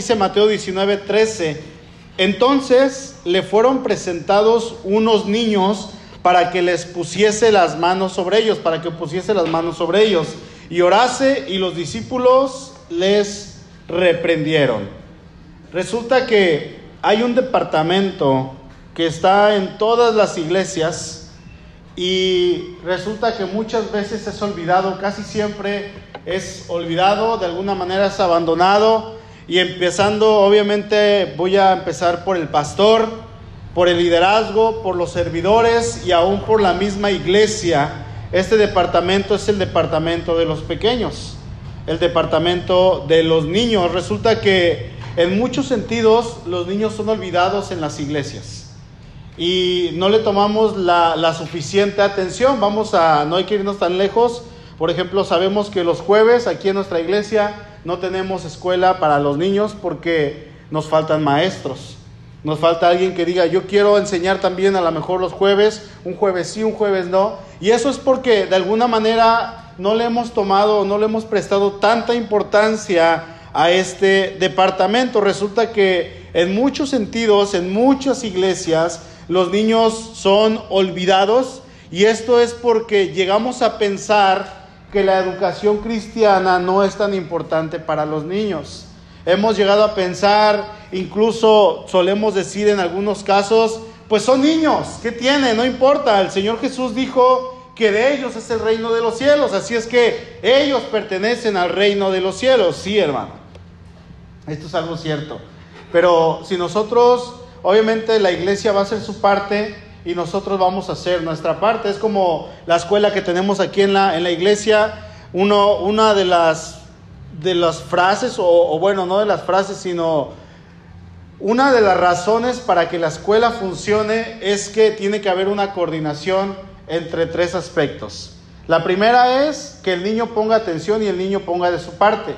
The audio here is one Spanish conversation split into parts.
dice Mateo 19, 13, entonces le fueron presentados unos niños para que les pusiese las manos sobre ellos, para que pusiese las manos sobre ellos. Y orase y los discípulos les reprendieron. Resulta que hay un departamento que está en todas las iglesias y resulta que muchas veces es olvidado, casi siempre es olvidado, de alguna manera es abandonado y empezando, obviamente voy a empezar por el pastor, por el liderazgo, por los servidores y aún por la misma iglesia. Este departamento es el departamento de los pequeños, el departamento de los niños. Resulta que en muchos sentidos los niños son olvidados en las iglesias y no le tomamos la, la, suficiente atención. Vamos a, no hay que irnos tan lejos. Por ejemplo, sabemos que los jueves aquí en nuestra iglesia no tenemos escuela para los niños porque nos faltan maestros. Nos falta alguien que diga, yo quiero enseñar también a lo mejor los jueves, un jueves sí, un jueves no. Y eso es porque de alguna manera no le hemos tomado, no le hemos prestado tanta importancia a este departamento. Resulta que en muchos sentidos, en muchas iglesias, los niños son olvidados y esto es porque llegamos a pensar que la educación cristiana no es tan importante para los niños. Hemos llegado a pensar, incluso solemos decir en algunos casos, pues son niños, ¿qué tiene? No importa, el Señor Jesús dijo que de ellos es el reino de los cielos, así es que ellos pertenecen al reino de los cielos, sí hermano, esto es algo cierto, pero si nosotros, obviamente la iglesia va a hacer su parte, y nosotros vamos a hacer nuestra parte. Es como la escuela que tenemos aquí en la, en la iglesia. Uno, una de las, de las frases, o, o, bueno, no de las frases, sino una de las razones para que la escuela funcione es que tiene que haber una coordinación entre tres aspectos. La primera es que el niño ponga atención y el niño ponga de su parte.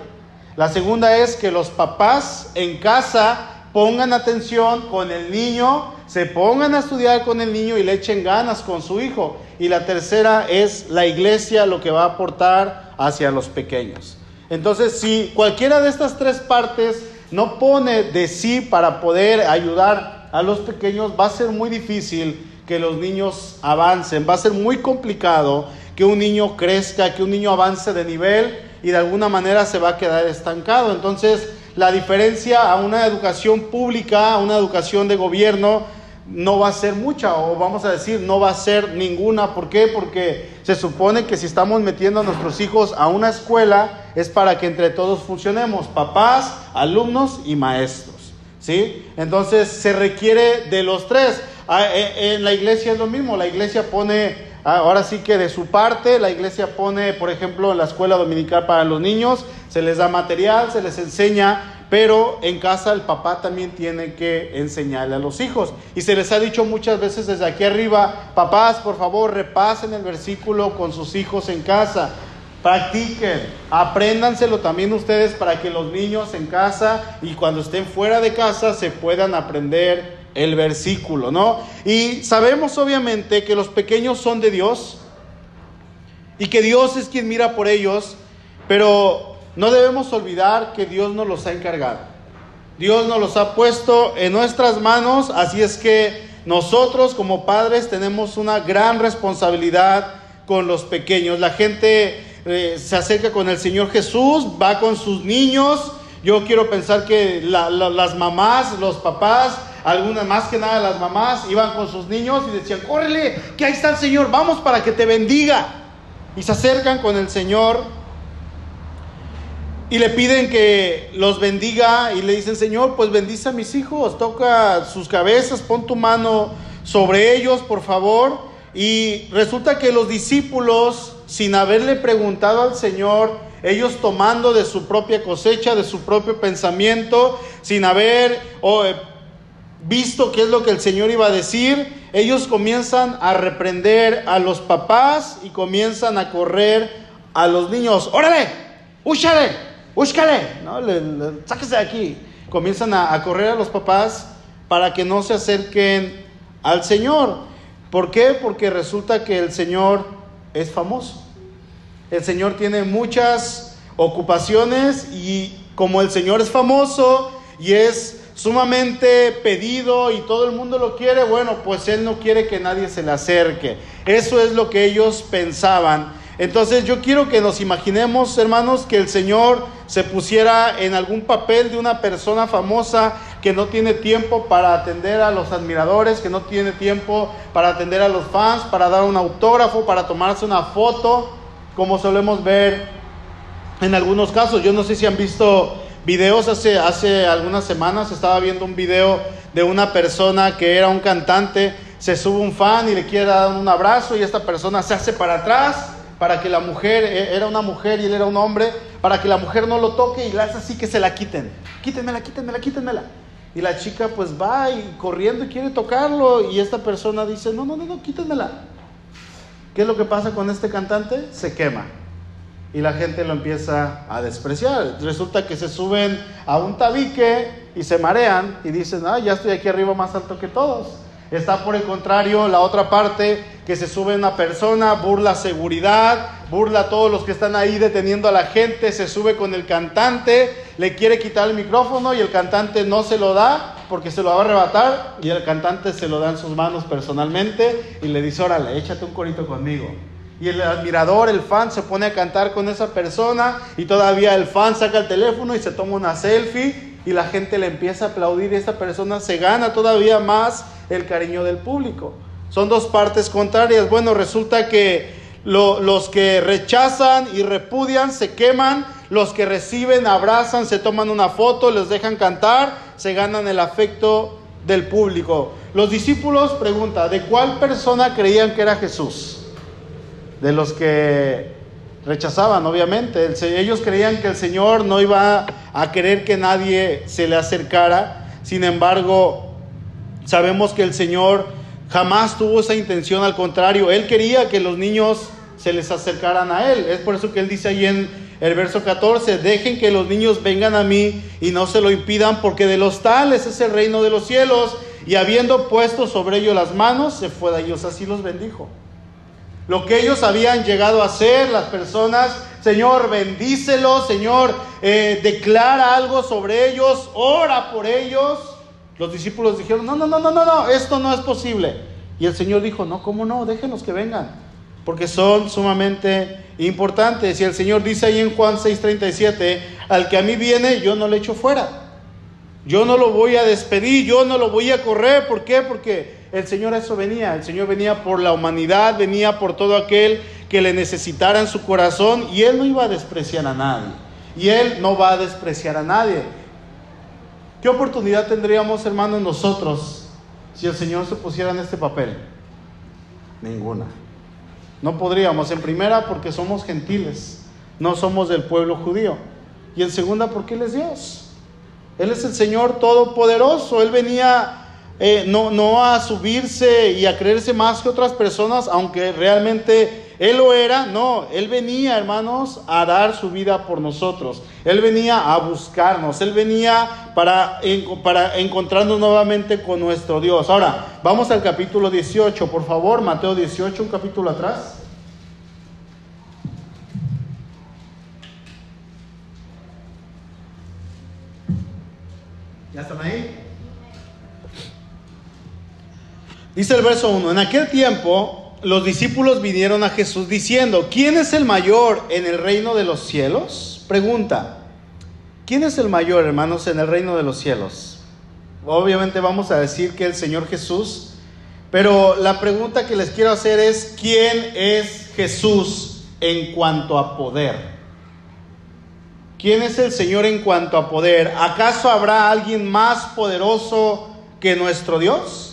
La segunda es que los papás en casa pongan atención con el niño, se pongan a estudiar con el niño y le echen ganas con su hijo. Y la tercera es la iglesia lo que va a aportar hacia los pequeños. Entonces, si cualquiera de estas tres partes no pone de sí para poder ayudar a los pequeños, va a ser muy difícil que los niños avancen, va a ser muy complicado que un niño crezca, que un niño avance de nivel y de alguna manera se va a quedar estancado. Entonces, la diferencia a una educación pública, a una educación de gobierno, no va a ser mucha, o vamos a decir, no va a ser ninguna. ¿Por qué? Porque se supone que si estamos metiendo a nuestros hijos a una escuela es para que entre todos funcionemos, papás, alumnos y maestros. ¿Sí? Entonces se requiere de los tres. En la iglesia es lo mismo, la iglesia pone, ahora sí que de su parte, la iglesia pone, por ejemplo, la escuela dominical para los niños, se les da material, se les enseña, pero en casa el papá también tiene que enseñarle a los hijos. Y se les ha dicho muchas veces desde aquí arriba, papás, por favor, repasen el versículo con sus hijos en casa. Practiquen, apréndanselo también ustedes para que los niños en casa y cuando estén fuera de casa se puedan aprender el versículo, ¿no? Y sabemos obviamente que los pequeños son de Dios y que Dios es quien mira por ellos, pero no debemos olvidar que Dios nos los ha encargado. Dios nos los ha puesto en nuestras manos, así es que nosotros como padres tenemos una gran responsabilidad con los pequeños. La gente eh, se acerca con el Señor Jesús, va con sus niños. Yo quiero pensar que la, la, las mamás, los papás, algunas más que nada las mamás, iban con sus niños y decían, córrele, que ahí está el Señor, vamos para que te bendiga. Y se acercan con el Señor y le piden que los bendiga y le dicen, Señor, pues bendice a mis hijos, toca sus cabezas, pon tu mano sobre ellos, por favor. Y resulta que los discípulos, sin haberle preguntado al Señor, ellos tomando de su propia cosecha, de su propio pensamiento, sin haber oh, visto qué es lo que el Señor iba a decir, ellos comienzan a reprender a los papás y comienzan a correr a los niños. ¡Órale! ¡Úchale! ¡Búscale! ¿No? Le, sáquese de aquí. Comienzan a, a correr a los papás para que no se acerquen al Señor. ¿Por qué? Porque resulta que el Señor es famoso. El Señor tiene muchas ocupaciones y como el Señor es famoso y es sumamente pedido y todo el mundo lo quiere, bueno, pues él no quiere que nadie se le acerque. Eso es lo que ellos pensaban. Entonces yo quiero que nos imaginemos, hermanos, que el Señor se pusiera en algún papel de una persona famosa que no tiene tiempo para atender a los admiradores, que no tiene tiempo para atender a los fans, para dar un autógrafo, para tomarse una foto, como solemos ver en algunos casos. Yo no sé si han visto videos hace, hace algunas semanas, estaba viendo un video de una persona que era un cantante, se sube un fan y le quiere dar un abrazo y esta persona se hace para atrás para que la mujer, e, era una mujer y él era un hombre, para que la mujer no lo toque y le hace así que se la quiten. Quítenmela, quítenmela, quítenmela. Y la chica pues va y corriendo y quiere tocarlo y esta persona dice, no, no, no, no, quítenmela. ¿Qué es lo que pasa con este cantante? Se quema. Y la gente lo empieza a despreciar. Resulta que se suben a un tabique y se marean y dicen, ah, ya estoy aquí arriba más alto que todos. Está por el contrario la otra parte que se sube una persona, burla seguridad, burla a todos los que están ahí deteniendo a la gente, se sube con el cantante, le quiere quitar el micrófono y el cantante no se lo da porque se lo va a arrebatar y el cantante se lo da en sus manos personalmente y le dice, órale, échate un corito conmigo. Y el admirador, el fan, se pone a cantar con esa persona y todavía el fan saca el teléfono y se toma una selfie y la gente le empieza a aplaudir y esta persona se gana todavía más el cariño del público. Son dos partes contrarias. Bueno, resulta que los que rechazan y repudian se queman, los que reciben abrazan, se toman una foto, les dejan cantar, se ganan el afecto del público. Los discípulos preguntan, ¿de cuál persona creían que era Jesús? De los que rechazaban, obviamente. Ellos creían que el Señor no iba a querer que nadie se le acercara. Sin embargo, Sabemos que el Señor jamás tuvo esa intención, al contrario, Él quería que los niños se les acercaran a Él. Es por eso que Él dice ahí en el verso 14, dejen que los niños vengan a mí y no se lo impidan, porque de los tales es el reino de los cielos. Y habiendo puesto sobre ellos las manos, se fue de ellos, así los bendijo. Lo que ellos habían llegado a hacer, las personas, Señor, bendícelos, Señor, eh, declara algo sobre ellos, ora por ellos. Los discípulos dijeron, no, no, no, no, no, no, esto no es posible. Y el Señor dijo, no, ¿cómo no? Déjenos que vengan, porque son sumamente importantes. Y el Señor dice ahí en Juan 6:37, al que a mí viene, yo no le echo fuera. Yo no lo voy a despedir, yo no lo voy a correr. ¿Por qué? Porque el Señor a eso venía. El Señor venía por la humanidad, venía por todo aquel que le necesitara en su corazón y Él no iba a despreciar a nadie. Y Él no va a despreciar a nadie. ¿Qué oportunidad tendríamos, hermanos, nosotros si el Señor se pusiera en este papel? Ninguna. No podríamos. En primera, porque somos gentiles, no somos del pueblo judío. Y en segunda, porque Él es Dios. Él es el Señor Todopoderoso. Él venía eh, no, no a subirse y a creerse más que otras personas, aunque realmente él lo era, no, Él venía, hermanos, a dar su vida por nosotros. Él venía a buscarnos, Él venía para, para encontrarnos nuevamente con nuestro Dios. Ahora, vamos al capítulo 18, por favor, Mateo 18, un capítulo atrás. ¿Ya están ahí? Dice el verso 1, en aquel tiempo los discípulos vinieron a Jesús diciendo, ¿quién es el mayor en el reino de los cielos? Pregunta, ¿quién es el mayor, hermanos, en el reino de los cielos? Obviamente vamos a decir que el Señor Jesús, pero la pregunta que les quiero hacer es, ¿quién es Jesús en cuanto a poder? ¿Quién es el Señor en cuanto a poder? ¿Acaso habrá alguien más poderoso que nuestro Dios?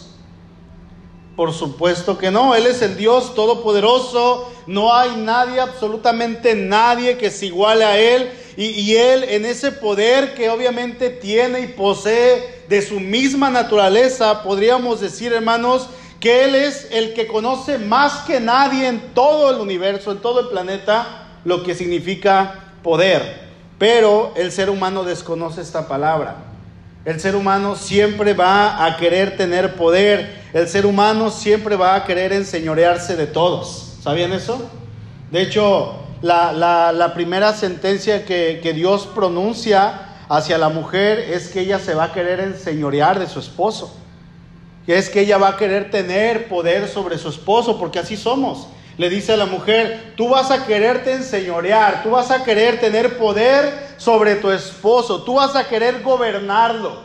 Por supuesto que no, Él es el Dios todopoderoso, no hay nadie, absolutamente nadie que se iguale a Él. Y, Él en ese poder que obviamente tiene y posee de su misma naturaleza, podríamos decir hermanos, que Él es el que conoce más que nadie en todo el universo, en todo el planeta, lo que significa poder. Pero el ser humano desconoce esta palabra. El ser humano siempre va a querer tener poder. El ser humano siempre va a querer enseñorearse de todos. ¿Sabían eso? De hecho, la, primera sentencia que, Dios pronuncia hacia la mujer es que ella se va a querer enseñorear de su esposo. Que es que ella va a querer tener poder sobre su esposo, porque así somos. Le dice a la mujer, tú vas a quererte enseñorear, tú vas a querer tener poder sobre tu esposo, tú vas a querer gobernarlo.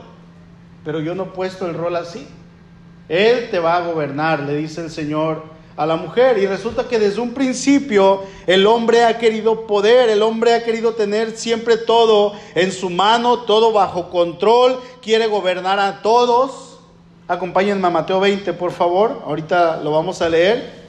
Pero yo no he puesto el rol así. Él te va a gobernar, le dice el Señor a la mujer. Y resulta que desde un principio el hombre ha querido poder, el hombre ha querido tener siempre todo en su mano, todo bajo control, quiere gobernar a todos. Acompáñenme a Mateo 20, por favor, ahorita lo vamos a leer.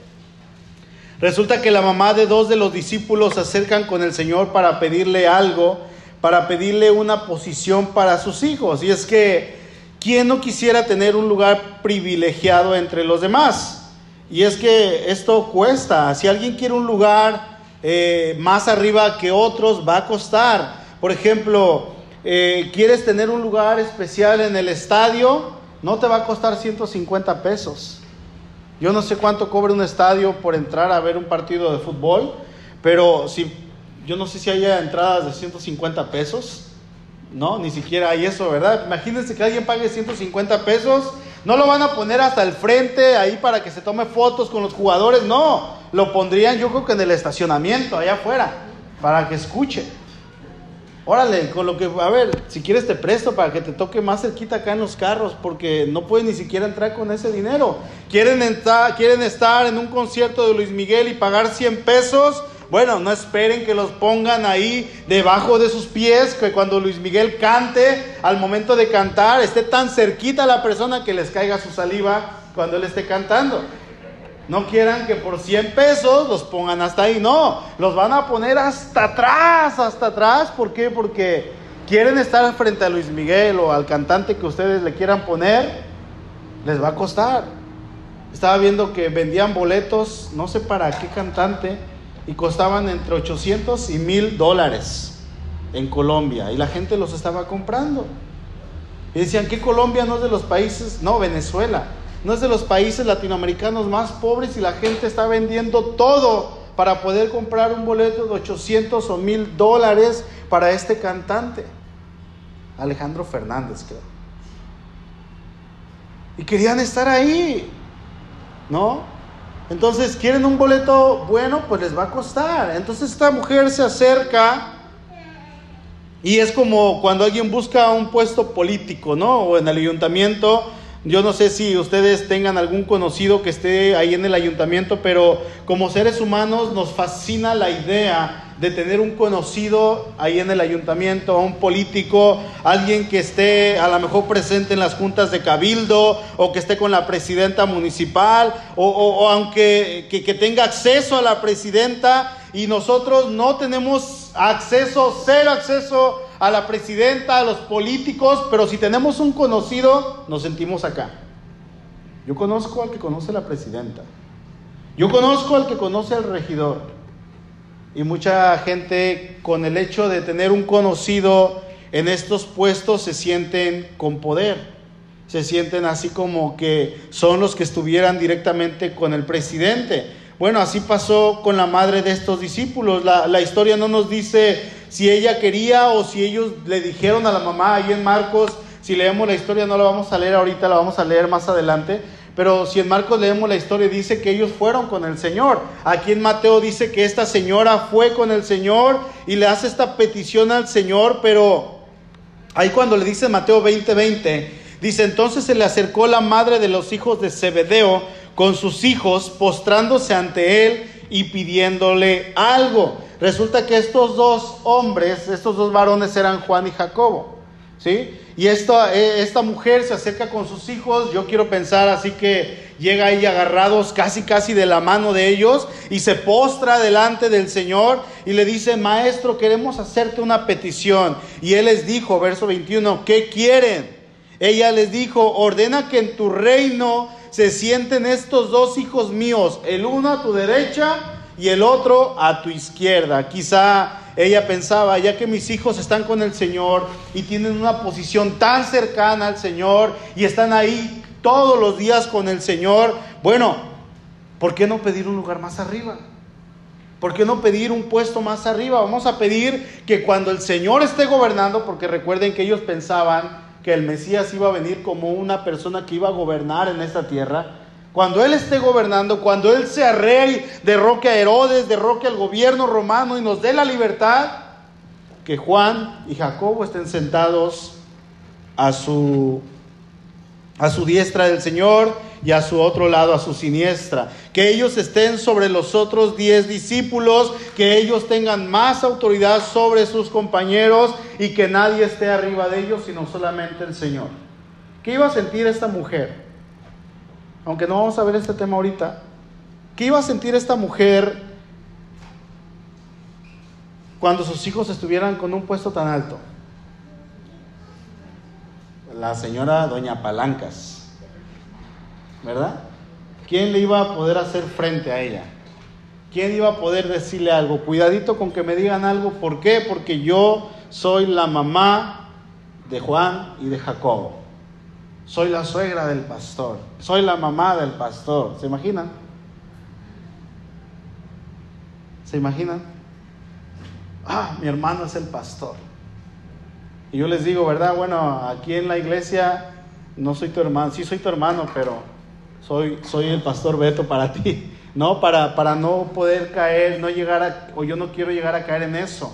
Resulta que la mamá de dos de los discípulos se acercan con el Señor para pedirle algo, para pedirle una posición para sus hijos. Y es que, ¿quién no quisiera tener un lugar privilegiado entre los demás? Y es que esto cuesta. Si alguien quiere un lugar eh, más arriba que otros, va a costar. Por ejemplo, eh, quieres tener un lugar especial en el estadio, no te va a costar 150 pesos. Yo no sé cuánto cobra un estadio por entrar a ver un partido de fútbol, pero si, yo no sé si haya entradas de 150 pesos. No, ni siquiera hay eso, ¿verdad? Imagínense que alguien pague 150 pesos no lo van a poner hasta el frente ahí para que se tome fotos con los jugadores, no. Lo pondrían yo creo que en el estacionamiento, allá afuera, para que escuche. Órale, con lo que, a ver, si quieres te presto para que te toque más cerquita acá en los carros, porque no puedes ni siquiera entrar con ese dinero. Quieren, entrar, quieren estar en un concierto de Luis Miguel y pagar 100 pesos bueno, no esperen que los pongan ahí debajo de sus pies, que cuando Luis Miguel cante, al momento de cantar, esté tan cerquita la persona que les caiga su saliva cuando él esté cantando. No quieran que por 100 pesos los pongan hasta ahí, no, los van a poner hasta atrás, hasta atrás. ¿Por qué? Porque quieren estar frente a Luis Miguel o al cantante que ustedes le quieran poner, les va a costar. Estaba viendo que vendían boletos, no sé para qué cantante, y costaban entre 800 y 1000 dólares en Colombia y la gente los estaba comprando. Y decían que Colombia no es de los países, no, Venezuela, no es de los países latinoamericanos más pobres y la gente está vendiendo todo para poder comprar un boleto de 800 o 1000 dólares para este cantante, Alejandro Fernández, creo. Y querían estar ahí, ¿no? Entonces, ¿quieren un boleto bueno? Pues les va a costar. Entonces esta mujer se acerca y es como cuando alguien busca un puesto político, ¿no? O en el ayuntamiento. Yo no sé si ustedes tengan algún conocido que esté ahí en el ayuntamiento, pero como seres humanos nos fascina la idea de tener un conocido ahí en el ayuntamiento, un político, alguien que esté a lo mejor presente en las juntas de cabildo o que esté con la presidenta municipal o, aunque que, que tenga acceso a la presidenta y nosotros no tenemos acceso, cero acceso a la presidenta, a los políticos, pero si tenemos un conocido, nos sentimos acá. Yo conozco al que conoce a la presidenta. Yo conozco al que conoce al regidor. Y mucha gente con el hecho de tener un conocido en estos puestos se sienten con poder. Se sienten así como que son los que estuvieran directamente con el presidente. Bueno, así pasó con la madre de estos discípulos. La, la, historia no nos dice si ella quería o si ellos le dijeron a la mamá ahí en Marcos. Si leemos la historia, no la vamos a leer ahorita, la vamos a leer más adelante. Pero si en Marcos leemos la historia, dice que ellos fueron con el Señor. Aquí en Mateo dice que esta señora fue con el Señor y le hace esta petición al Señor, pero ahí cuando le dice Mateo 20:20, 20, dice, entonces se le acercó la madre de los hijos de Zebedeo con sus hijos, postrándose ante él y pidiéndole algo. Resulta que estos dos hombres, estos dos varones eran Juan y Jacobo, ¿sí? Y esta, eh, esta mujer se acerca con sus hijos, yo quiero pensar así que llega ahí agarrados casi casi de la mano de ellos y se postra delante del Señor y le dice, maestro, queremos hacerte una petición. Y él les dijo, verso 21, ¿qué quieren? Ella les dijo, ordena que en tu reino se sienten estos dos hijos míos, el uno a tu derecha y el otro a tu izquierda. Quizá ella pensaba, ya que mis hijos están con el Señor y tienen una posición tan cercana al Señor y están ahí todos los días con el Señor, bueno, ¿por qué no pedir un lugar más arriba? ¿Por qué no pedir un puesto más arriba? Vamos a pedir que cuando el Señor esté gobernando, porque recuerden que ellos pensaban que el Mesías iba a venir como una persona que iba a gobernar en esta tierra, cuando Él esté gobernando, cuando Él sea rey, derroque a Herodes, derroque al gobierno romano y nos dé la libertad, que Juan y Jacobo estén sentados a su, a su diestra del Señor y a su otro lado, a su siniestra. Que ellos estén sobre los otros diez discípulos, que ellos tengan más autoridad sobre sus compañeros y que nadie esté arriba de ellos, sino solamente el Señor. ¿Qué iba a sentir esta mujer? Aunque no vamos a ver este tema ahorita. ¿Qué iba a sentir esta mujer cuando sus hijos estuvieran con un puesto tan alto? La señora Doña Palancas ¿verdad? ¿Quién le iba a poder hacer frente a ella? ¿Quién iba a poder decirle algo? Cuidadito con que me digan algo. ¿Por qué? Porque yo soy la mamá de Juan y de Jacobo. Soy la suegra del pastor. Soy la mamá del pastor. ¿Se imaginan? ¿Se imaginan? Ah, mi hermano es el pastor. Y yo les digo, ¿verdad? Bueno, aquí en la iglesia no soy tu hermano. Sí soy tu hermano, pero soy, soy el pastor Beto para ti, ¿no? Para, para no poder caer, no llegar a, o yo no quiero llegar a caer en eso,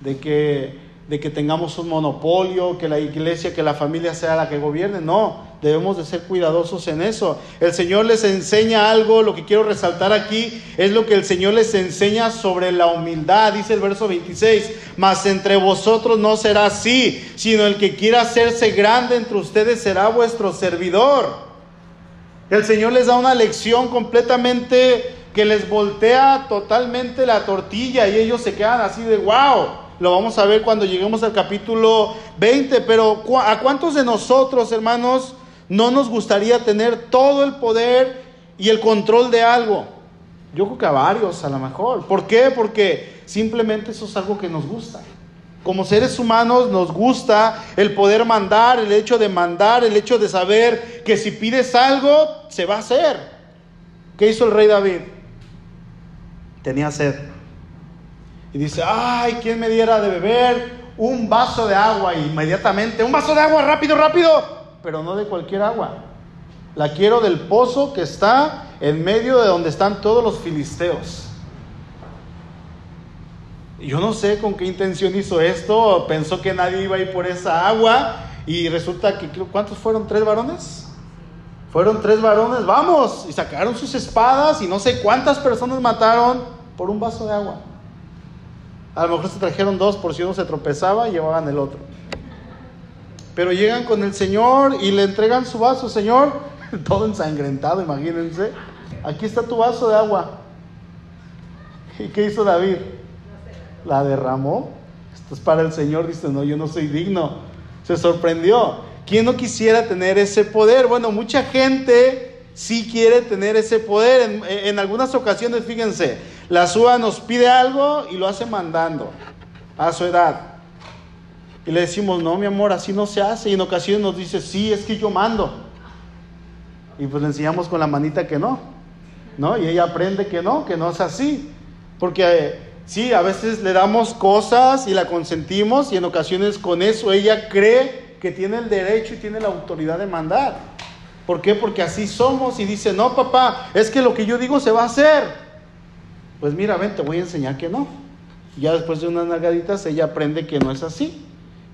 de que, de que tengamos un monopolio, que la iglesia, que la familia sea la que gobierne, no, debemos de ser cuidadosos en eso. El Señor les enseña algo, lo que quiero resaltar aquí es lo que el Señor les enseña sobre la humildad, dice el verso 26, mas entre vosotros no será así, sino el que quiera hacerse grande entre ustedes será vuestro servidor. El Señor les da una lección completamente que les voltea totalmente la tortilla y ellos se quedan así de wow. Lo vamos a ver cuando lleguemos al capítulo 20, pero ¿a cuántos de nosotros, hermanos, no nos gustaría tener todo el poder y el control de algo? Yo creo que a varios a lo mejor. ¿Por qué? Porque simplemente eso es algo que nos gusta. Como seres humanos nos gusta el poder mandar, el hecho de mandar, el hecho de saber que si pides algo, se va a hacer. ¿Qué hizo el rey David? Tenía sed. Y dice, ay, ¿quién me diera de beber un vaso de agua? inmediatamente, un vaso de agua, rápido, rápido. Pero no de cualquier agua. La quiero del pozo que está en medio de donde están todos los filisteos. Yo no sé con qué intención hizo esto, pensó que nadie iba a ir por esa agua y resulta que, ¿cuántos fueron? ¿Tres varones? Fueron tres varones, vamos, y sacaron sus espadas y no sé cuántas personas mataron por un vaso de agua. A lo mejor se trajeron dos por si uno se tropezaba y llevaban el otro. Pero llegan con el Señor y le entregan su vaso, Señor, todo ensangrentado, imagínense. Aquí está tu vaso de agua. ¿Y qué hizo David? la derramó. Esto es para el Señor, dice, no, yo no soy digno. Se sorprendió. ¿Quién no quisiera tener ese poder? Bueno, mucha gente sí quiere tener ese poder. En, algunas ocasiones, fíjense, la SUA nos pide algo y lo hace mandando a su edad. Y le decimos, no, mi amor, así no se hace. Y en ocasiones nos dice, sí, es que yo mando. Y pues le enseñamos con la manita que no. ¿No? Y ella aprende que no, que no es así. Porque eh, Sí, a veces le damos cosas y la consentimos y en ocasiones con eso ella cree que tiene el derecho y tiene la autoridad de mandar. ¿Por qué? Porque así somos y dice, no papá, es que lo que yo digo se va a hacer. Pues mira, ven, te voy a enseñar que no. ya después de unas nalgaditas ella aprende que no es así.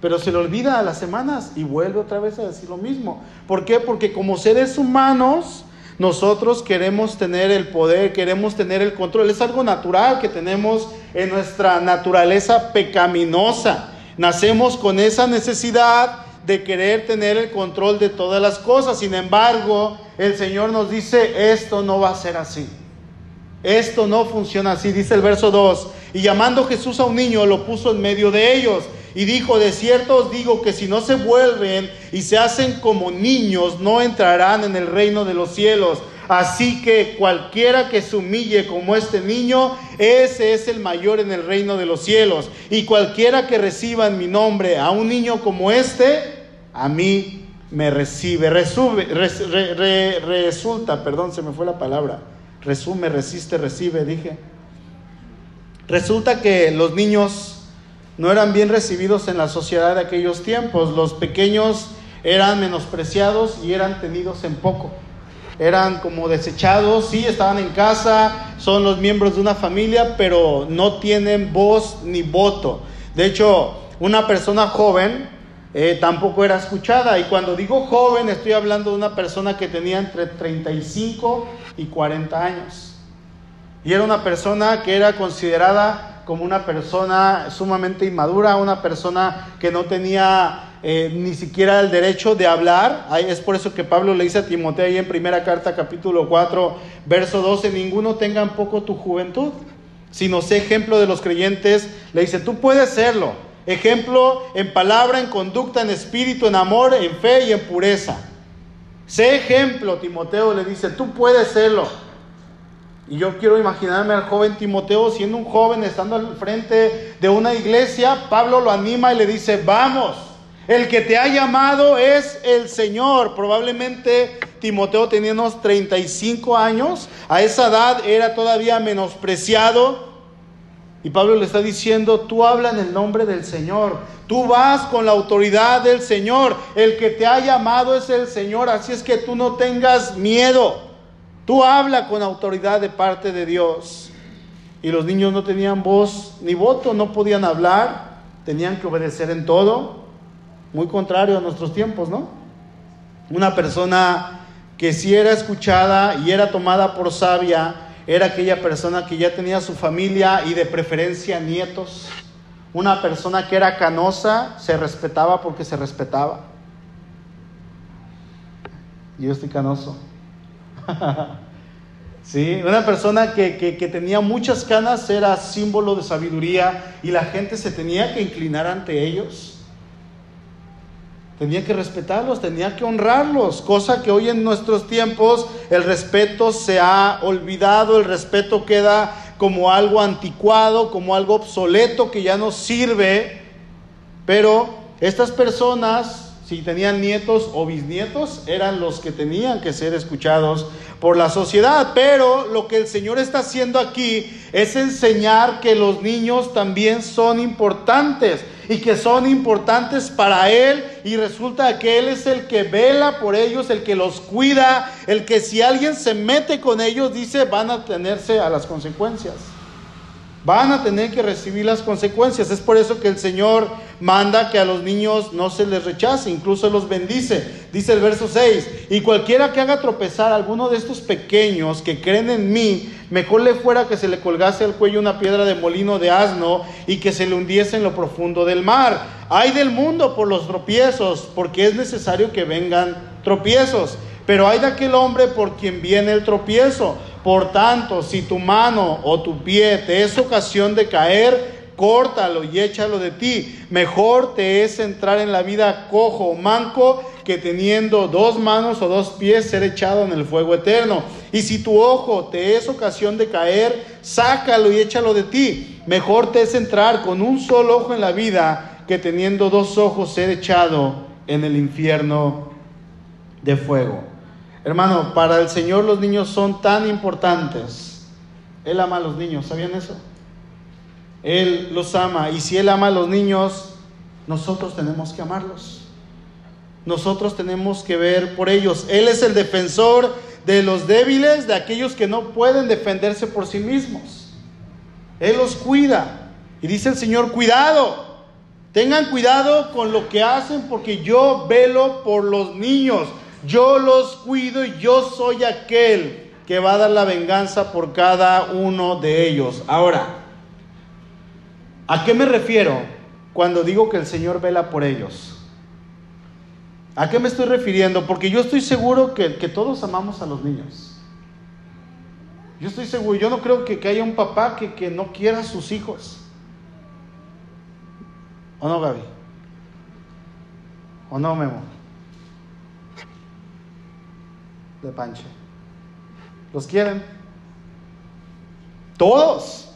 Pero se le olvida a las semanas y vuelve otra vez a decir lo mismo. ¿Por qué? Porque como seres humanos nosotros queremos tener el poder, queremos tener el control. Es algo natural que tenemos en nuestra naturaleza pecaminosa. Nacemos con esa necesidad de querer tener el control de todas las cosas. Sin embargo, el Señor nos dice, esto no va a ser así. Esto no funciona así, dice el verso 2. Y llamando Jesús a un niño, lo puso en medio de ellos y dijo, de cierto os digo que si no se vuelven y se hacen como niños, no entrarán en el reino de los cielos. Así que cualquiera que se humille como este niño, ese es el mayor en el reino de los cielos. Y cualquiera que reciba en mi nombre a un niño como este, a mí me recibe. Resulta, perdón, se me fue la palabra. Resume, resiste, recibe, dije. Resulta que los niños no eran bien recibidos en la sociedad de aquellos tiempos. Los pequeños eran menospreciados y eran tenidos en poco. Eran como desechados, sí, estaban en casa, son los miembros de una familia, pero no tienen voz ni voto. De hecho, una persona joven eh, tampoco era escuchada. Y cuando digo joven, estoy hablando de una persona que tenía entre 35 y 40 años. Y era una persona que era considerada como una persona sumamente inmadura, una persona que no tenía eh, ni siquiera el derecho de hablar. Es por eso que Pablo le dice a Timoteo ahí en primera carta capítulo 4, verso 12, ninguno tenga en poco tu juventud, sino sé ejemplo de los creyentes. Le dice, tú puedes serlo Ejemplo en palabra, en conducta, en espíritu, en amor, en fe y en pureza. Sé ejemplo, Timoteo le dice, tú puedes serlo. Y yo quiero imaginarme al joven Timoteo siendo un joven, estando al frente de una iglesia, Pablo lo anima y le dice, vamos, el que te ha llamado es el Señor. Probablemente Timoteo tenía unos 35 años, a esa edad era todavía menospreciado. Y Pablo le está diciendo, tú habla en el nombre del Señor, tú vas con la autoridad del Señor, el que te ha llamado es el Señor, así es que tú no tengas miedo, tú habla con autoridad de parte de Dios. Y los niños no tenían voz ni voto, no podían hablar, tenían que obedecer en todo, muy contrario a nuestros tiempos, ¿no? Una persona que si era escuchada y era tomada por sabia, era aquella persona que ya tenía su familia y de preferencia nietos. Una persona que era canosa se respetaba porque se respetaba. Yo estoy canoso. sí, una persona que, que tenía muchas canas era símbolo de sabiduría y la gente se tenía que inclinar ante ellos. Tenía que respetarlos, tenía que honrarlos, cosa que hoy en nuestros tiempos el respeto se ha olvidado, el respeto queda como algo anticuado, como algo obsoleto que ya no sirve. Pero estas personas si tenían nietos o bisnietos, eran los que tenían que ser escuchados por la sociedad. Pero lo que el Señor está haciendo aquí es enseñar que los niños también son importantes y que son importantes para Él y resulta que Él es el que vela por ellos, el que los cuida, el que si alguien se mete con ellos dice van a tenerse a las consecuencias van a tener que recibir las consecuencias. Es por eso que el Señor manda que a los niños no se les rechace, incluso los bendice. Dice el verso 6, y cualquiera que haga tropezar a alguno de estos pequeños que creen en mí, mejor le fuera que se le colgase al cuello una piedra de molino de asno y que se le hundiese en lo profundo del mar. Hay del mundo por los tropiezos, porque es necesario que vengan tropiezos. Pero hay de aquel hombre por quien viene el tropiezo. Por tanto, si tu mano o tu pie te es ocasión de caer, córtalo y échalo de ti. Mejor te es entrar en la vida cojo o manco que teniendo dos manos o dos pies ser echado en el fuego eterno. Y si tu ojo te es ocasión de caer, sácalo y échalo de ti. Mejor te es entrar con un solo ojo en la vida que teniendo dos ojos ser echado en el infierno de fuego. Hermano, para el Señor los niños son tan importantes. Él ama a los niños, ¿sabían eso? Él los ama y si Él ama a los niños, nosotros tenemos que amarlos. Nosotros tenemos que ver por ellos. Él es el defensor de los débiles, de aquellos que no pueden defenderse por sí mismos. Él los cuida. Y dice el Señor, cuidado. Tengan cuidado con lo que hacen porque yo velo por los niños. Yo los cuido y yo soy aquel que va a dar la venganza por cada uno de ellos. Ahora, ¿a qué me refiero cuando digo que el Señor vela por ellos? ¿A qué me estoy refiriendo? Porque yo estoy seguro que, todos amamos a los niños. Yo estoy seguro, yo no creo que, que haya un papá que, que no quiera a sus hijos. ¿O no, Gaby? ¿O no, Memo? de Panche. ¿Los quieren? Todos.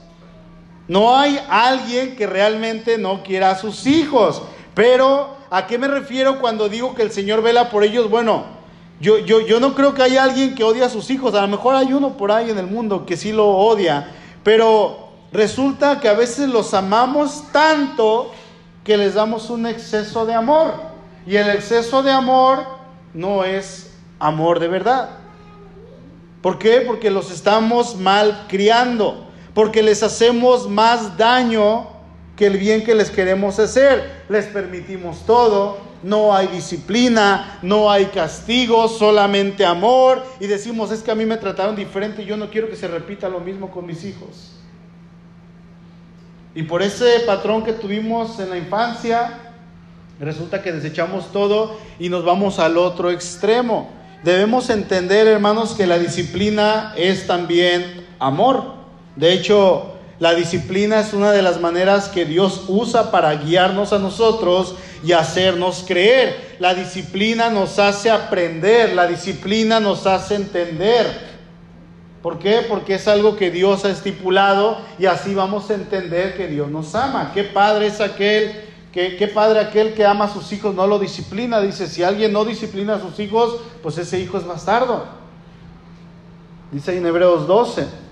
No hay alguien que realmente no quiera a sus hijos. Pero, ¿a qué me refiero cuando digo que el Señor vela por ellos? Bueno, yo, yo, yo no creo que haya alguien que odie a sus hijos. A lo mejor hay uno por ahí en el mundo que sí lo odia. Pero resulta que a veces los amamos tanto que les damos un exceso de amor. Y el exceso de amor no es amor de verdad. ¿Por qué? Porque los estamos mal criando, porque les hacemos más daño que el bien que les queremos hacer. Les permitimos todo, no hay disciplina, no hay castigo, solamente amor. Y decimos, es que a mí me trataron diferente yo no quiero que se repita lo mismo con mis hijos. Y por ese patrón que tuvimos en la infancia, resulta que desechamos todo y nos vamos al otro extremo. Debemos entender, hermanos, que la disciplina es también amor. De hecho, la disciplina es una de las maneras que Dios usa para guiarnos a nosotros y hacernos creer. La disciplina nos hace aprender, la disciplina nos hace entender. ¿Por qué? Porque es algo que Dios ha estipulado y así vamos a entender que Dios nos ama. ¿Qué padre es aquel, que, qué padre aquel que ama a sus hijos, no lo disciplina? Dice, si alguien no disciplina a sus hijos, pues ese hijo es bastardo. Dice en Hebreos 12.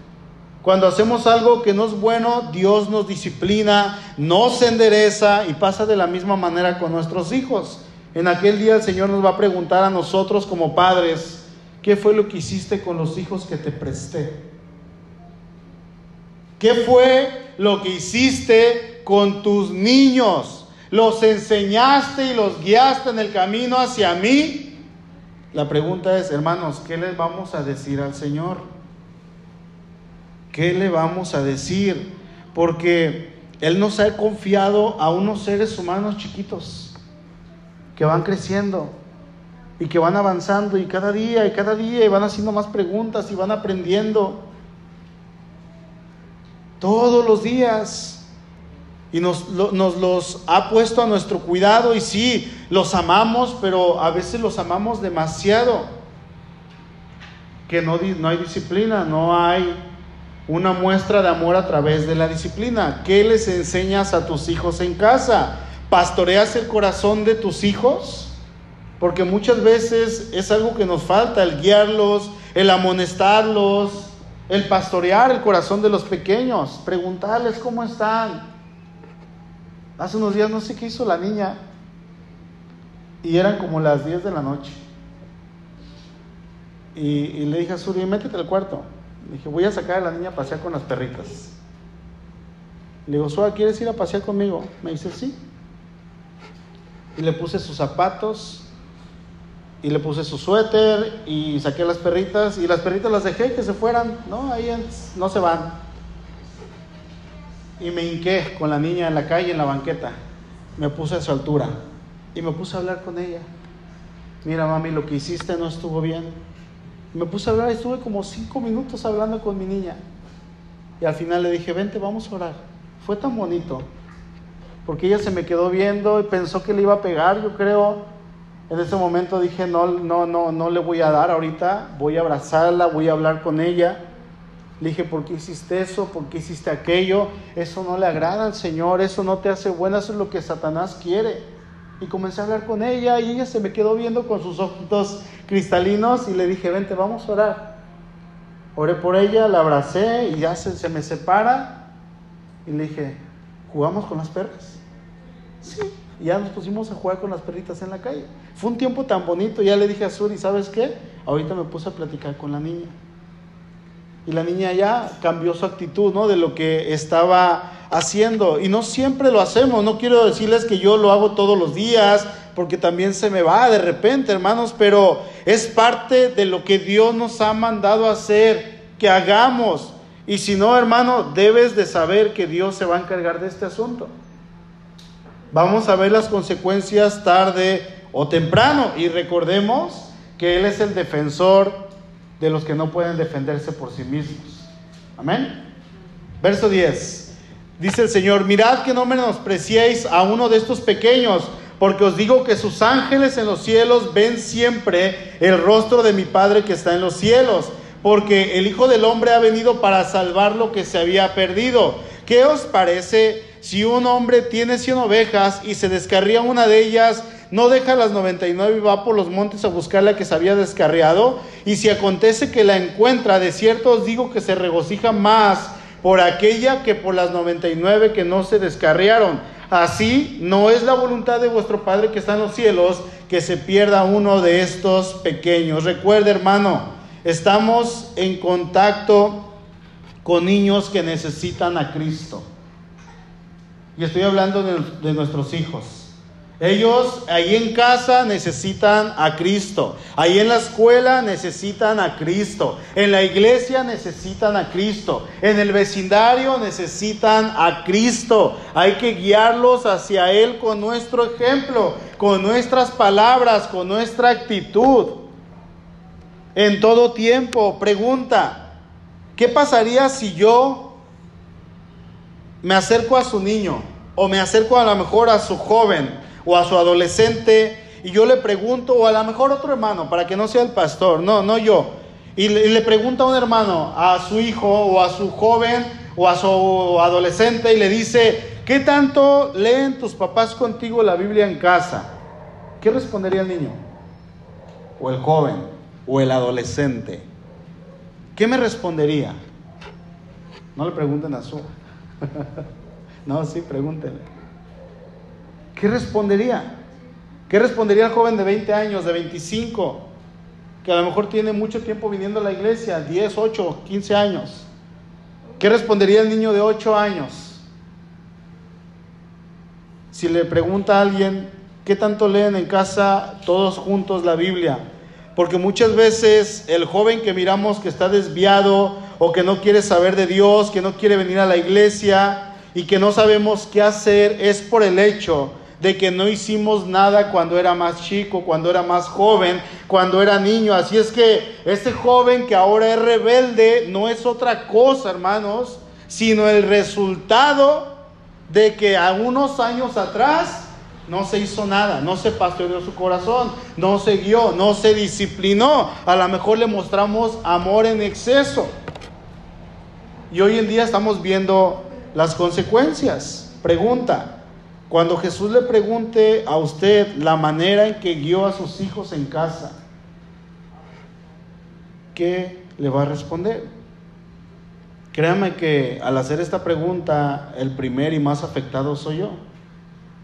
Cuando hacemos algo que no es bueno, Dios nos disciplina, nos endereza y pasa de la misma manera con nuestros hijos. En aquel día el Señor nos va a preguntar a nosotros como padres, ¿qué fue lo que hiciste con los hijos que te presté? ¿Qué fue lo que hiciste con tus niños? ¿Los enseñaste y los guiaste en el camino hacia mí? La pregunta es, hermanos, ¿qué les vamos a decir al Señor? ¿Qué le vamos a decir? Porque Él nos ha confiado a unos seres humanos chiquitos que van creciendo y que van avanzando y cada día y cada día y van haciendo más preguntas y van aprendiendo. Todos los días. Y nos, nos, los ha puesto a nuestro cuidado y sí, los amamos, pero a veces los amamos demasiado, que no, no hay disciplina, no hay una muestra de amor a través de la disciplina. ¿Qué les enseñas a tus hijos en casa? ¿Pastoreas el corazón de tus hijos? Porque muchas veces es algo que nos falta, el guiarlos, el amonestarlos, el pastorear el corazón de los pequeños, preguntarles cómo están. Hace unos días no sé qué hizo la niña y eran como las 10 de la noche. Y, le dije a Suri, métete al cuarto dije, voy a sacar a la niña a pasear con las perritas. Le digo, Suá, ¿quieres ir a pasear conmigo? Me dice, sí. Y le puse sus zapatos, y le puse su suéter, y saqué las perritas, y las perritas las dejé que se fueran, ¿no? Ahí no se van. Y me hinqué con la niña en la calle, en la banqueta. Me puse a su altura, y me puse a hablar con ella. Mira, mami, lo que hiciste no estuvo bien me puse a hablar, estuve como cinco minutos hablando con mi niña. Y al final le dije, vente, vamos a orar. Fue tan bonito. Porque ella se me quedó viendo y pensó que le iba a pegar, yo creo. En ese momento dije, no, no, no, no le voy a dar ahorita, voy a abrazarla, voy a hablar con ella. Le dije, ¿por qué hiciste eso? ¿Por qué hiciste aquello? Eso no le agrada al Señor, eso no te hace buena, eso es lo que Satanás quiere. Y comencé a hablar con ella y ella se me quedó viendo con sus ojitos cristalinos y le dije, vente, vamos a orar. Oré por ella, la abracé y ya se, me separa. Y le dije, ¿jugamos con las perras? Sí. Ya nos pusimos a jugar con las perritas en la calle. Fue un tiempo tan bonito. Ya le dije a Suri, ¿sabes qué? Ahorita me puse a platicar con la niña. Y la niña ya cambió su actitud, ¿no? De lo que estaba haciendo. Y no siempre lo hacemos. No quiero decirles que yo lo hago todos los días, porque también se me va de repente, hermanos, pero es parte de lo que Dios nos ha mandado hacer, que hagamos. Y si no, hermano, debes de saber que Dios se va a encargar de este asunto. Vamos a ver las consecuencias tarde o temprano. Y recordemos que Él es el defensor de los que no pueden defenderse por sí mismos. Amén. Verso 10. Dice el Señor, mirad que no menospreciéis a uno de estos pequeños, porque os digo que sus ángeles en los cielos ven siempre el rostro de mi Padre que está en los cielos, porque el Hijo del Hombre ha venido para salvar lo que se había perdido. ¿Qué os parece si un hombre tiene cien ovejas y se descarría una de ellas no deja las 99 y va por los montes a buscar la que se había descarriado. Y si acontece que la encuentra, de cierto os digo que se regocija más por aquella que por las 99 que no se descarriaron. Así no es la voluntad de vuestro Padre que está en los cielos que se pierda uno de estos pequeños. Recuerde, hermano, estamos en contacto con niños que necesitan a Cristo. Y estoy hablando de nuestros hijos. Ellos ahí en casa necesitan a Cristo, ahí en la escuela necesitan a Cristo, en la iglesia necesitan a Cristo, en el vecindario necesitan a Cristo. Hay que guiarlos hacia Él con nuestro ejemplo, con nuestras palabras, con nuestra actitud. En todo tiempo, pregunta, ¿qué pasaría si yo me acerco a su niño o me acerco a lo mejor a su joven? O a su adolescente y yo le pregunto, o a lo mejor otro hermano, para que no sea el pastor, no, no yo, y le, le pregunta a un hermano, a su hijo o a su joven o a su adolescente y le dice, ¿qué tanto leen tus papás contigo la Biblia en casa? ¿Qué respondería el niño? O el joven o el adolescente. ¿Qué me respondería? No le pregunten a su. no, sí, pregúntenle. ¿Qué respondería? ¿Qué respondería el joven de 20 años, de 25, que a lo mejor tiene mucho tiempo viniendo a la iglesia, 10, 8, 15 años? ¿Qué respondería el niño de 8 años? Si le pregunta a alguien, ¿qué tanto leen en casa todos juntos la Biblia? Porque muchas veces el joven que miramos que está desviado o que no quiere saber de Dios, que no quiere venir a la iglesia y que no sabemos qué hacer es por el hecho de que no hicimos nada cuando era más chico, cuando era más joven, cuando era niño. Así es que este joven que ahora es rebelde no es otra cosa, hermanos, sino el resultado de que a unos años atrás no se hizo nada, no se pastoreó su corazón, no se guió, no se disciplinó. A lo mejor le mostramos amor en exceso. Y hoy en día estamos viendo las consecuencias. Pregunta, cuando Jesús le pregunte a usted la manera en que guió a sus hijos en casa, ¿qué le va a responder? Créame que al hacer esta pregunta, el primer y más afectado soy yo,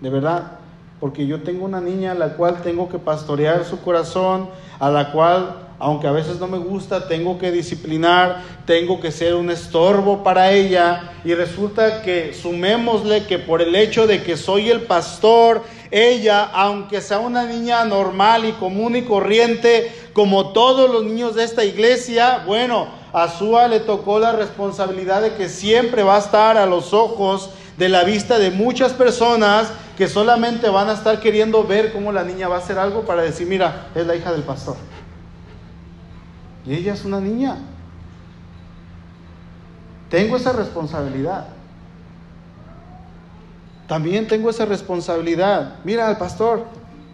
de verdad, porque yo tengo una niña a la cual tengo que pastorear su corazón, a la cual aunque a veces no me gusta, tengo que disciplinar, tengo que ser un estorbo para ella. Y resulta que sumémosle que por el hecho de que soy el pastor, ella, aunque sea una niña normal y común y corriente, como todos los niños de esta iglesia, bueno, a Sua le tocó la responsabilidad de que siempre va a estar a los ojos de la vista de muchas personas que solamente van a estar queriendo ver cómo la niña va a hacer algo para decir, mira, es la hija del pastor. Y ella es una niña. Tengo esa responsabilidad. También tengo esa responsabilidad. Mira, el pastor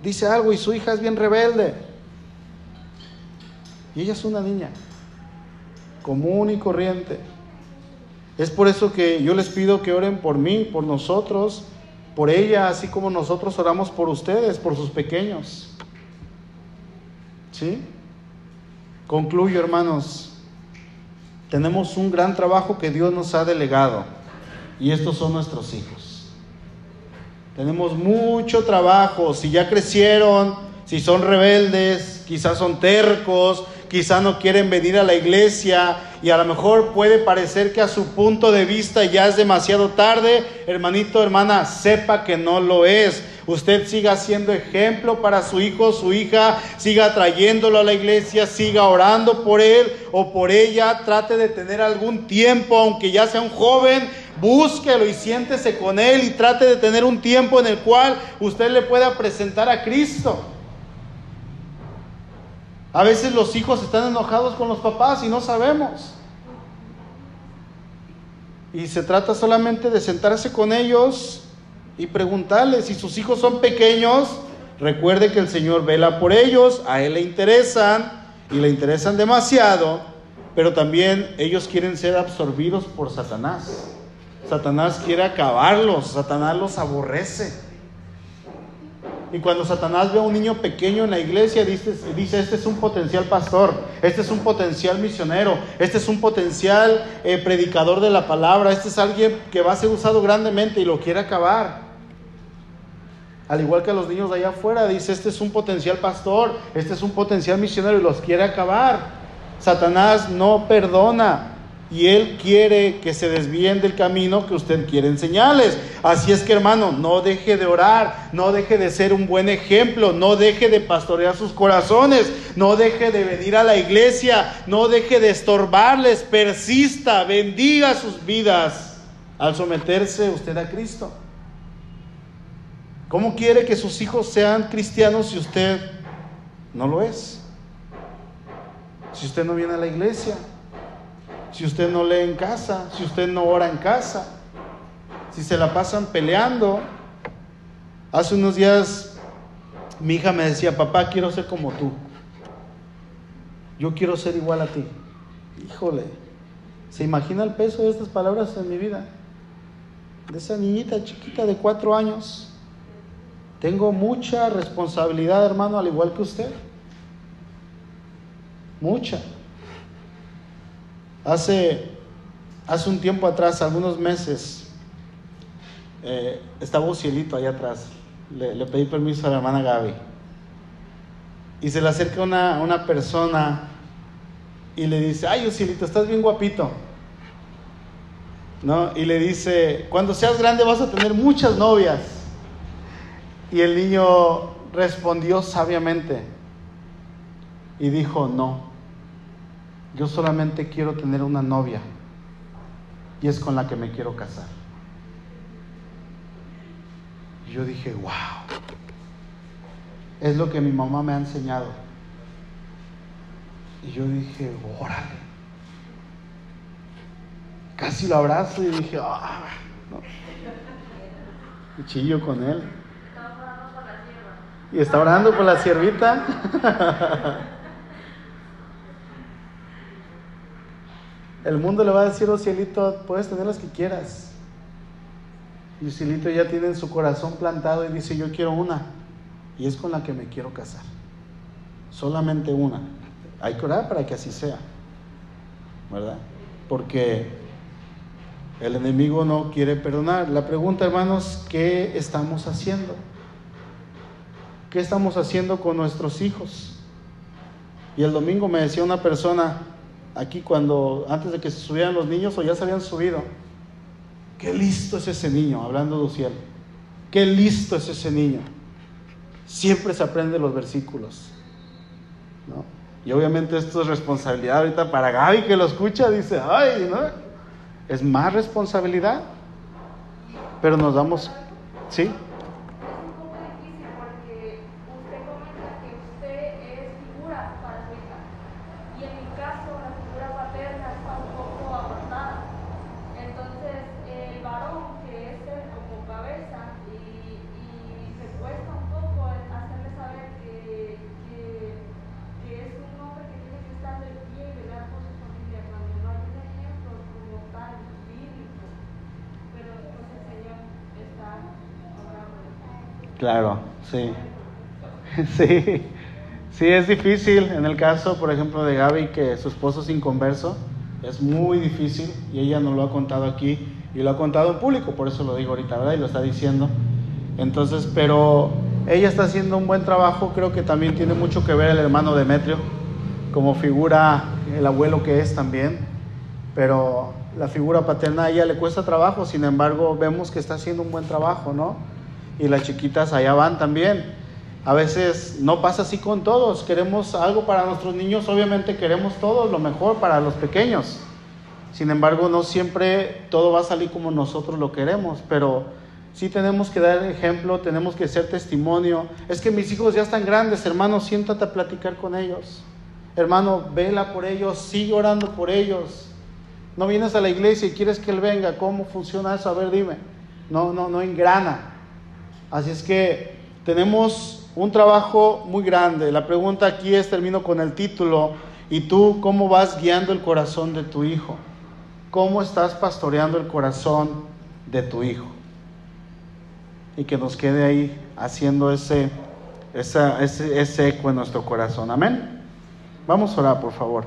dice algo y su hija es bien rebelde. Y ella es una niña común y corriente. Es por eso que yo les pido que oren por mí, por nosotros, por ella, así como nosotros oramos por ustedes, por sus pequeños. ¿Sí? Concluyo, hermanos, tenemos un gran trabajo que Dios nos ha delegado y estos son nuestros hijos. Tenemos mucho trabajo, si ya crecieron, si son rebeldes, quizás son tercos, quizás no quieren venir a la iglesia y a lo mejor puede parecer que a su punto de vista ya es demasiado tarde. Hermanito, hermana, sepa que no lo es. Usted siga siendo ejemplo para su hijo, su hija, siga trayéndolo a la iglesia, siga orando por él o por ella, trate de tener algún tiempo, aunque ya sea un joven, búsquelo y siéntese con él y trate de tener un tiempo en el cual usted le pueda presentar a Cristo. A veces los hijos están enojados con los papás y no sabemos. Y se trata solamente de sentarse con ellos y preguntarles si sus hijos son pequeños. Recuerde que el Señor vela por ellos, a Él le interesan y le interesan demasiado, pero también ellos quieren ser absorbidos por Satanás. Satanás quiere acabarlos, Satanás los aborrece. Y cuando Satanás ve a un niño pequeño en la iglesia, dice, dice este es un potencial pastor, este es un potencial misionero, este es un potencial eh, predicador de la palabra, este es alguien que va a ser usado grandemente y lo quiere acabar. Al igual que a los niños de allá afuera, dice, este es un potencial pastor, este es un potencial misionero y los quiere acabar. Satanás no perdona y él quiere que se desvíen del camino que usted quiere enseñarles. Así es que hermano, no deje de orar, no deje de ser un buen ejemplo, no deje de pastorear sus corazones, no deje de venir a la iglesia, no deje de estorbarles, persista, bendiga sus vidas al someterse usted a Cristo. ¿Cómo quiere que sus hijos sean cristianos si usted no lo es? Si usted no viene a la iglesia, si usted no lee en casa, si usted no ora en casa, si se la pasan peleando. Hace unos días mi hija me decía, papá, quiero ser como tú. Yo quiero ser igual a ti. Híjole, ¿se imagina el peso de estas palabras en mi vida? De esa niñita chiquita de cuatro años tengo mucha responsabilidad, hermano, al igual que usted. Mucha. Hace, hace un tiempo atrás, algunos meses, eh, estaba un cielito allá atrás. Le, pedí permiso a la hermana Gaby. Y se le acerca una, una persona y le dice, ay, cielito, estás bien guapito. ¿No? Y le dice, cuando seas grande vas a tener muchas novias. Y el niño respondió sabiamente y dijo, no, yo solamente quiero tener una novia y es con la que me quiero casar. Y yo dije, wow, es lo que mi mamá me ha enseñado. Y yo dije, órale. Casi lo abrazo y dije, ah, no. Y chillo con él. Y está orando por la siervita. El mundo le va a decir, oh cielito, puedes tener las que quieras. Y cielito ya tiene en su corazón plantado y dice, yo quiero una. Y es con la que me quiero casar. Solamente una. Hay que orar para que así sea. ¿Verdad? Porque el enemigo no quiere perdonar. La pregunta, hermanos, ¿qué estamos haciendo? ¿Qué estamos haciendo con nuestros hijos? Y el domingo me decía una persona aquí cuando, antes de que se subieran los niños o ya se habían subido, qué listo es ese niño, hablando de Uciel, qué listo es ese niño. Siempre se aprende los versículos. Y obviamente esto es responsabilidad ahorita para Gaby que lo escucha, dice, ay, ¿no? Es más responsabilidad. Pero nos damos, ¿sí? Claro, sí. Sí, sí, es difícil. En el caso, por ejemplo, de Gaby, que su esposo es inconverso, es muy difícil y ella nos lo ha contado aquí y lo ha contado en público, por eso lo digo ahorita, ¿verdad? Y lo está diciendo. Entonces, pero ella está haciendo un buen trabajo, creo que también tiene mucho que ver el hermano Demetrio, como figura, el abuelo que es también, pero la figura paterna a ella le cuesta trabajo, sin embargo, vemos que está haciendo un buen trabajo, ¿no? Y las chiquitas allá van también. A veces no pasa así con todos. Queremos algo para nuestros niños, obviamente queremos todo lo mejor para los pequeños. Sin embargo, no siempre todo va a salir como nosotros lo queremos, pero sí tenemos que dar ejemplo, tenemos que ser testimonio. Es que mis hijos ya están grandes, hermano, siéntate a platicar con ellos. Hermano, vela por ellos, sigue orando por ellos. No vienes a la iglesia y quieres que él venga, ¿cómo funciona eso? A ver, dime. No, no, no engrana. Así es que tenemos un trabajo muy grande. La pregunta aquí es, termino con el título, ¿y tú cómo vas guiando el corazón de tu hijo? ¿Cómo estás pastoreando el corazón de tu hijo? y que nos quede ahí haciendo ese, ese, ese eco en nuestro corazón. Amén. Vamos a orar, por favor.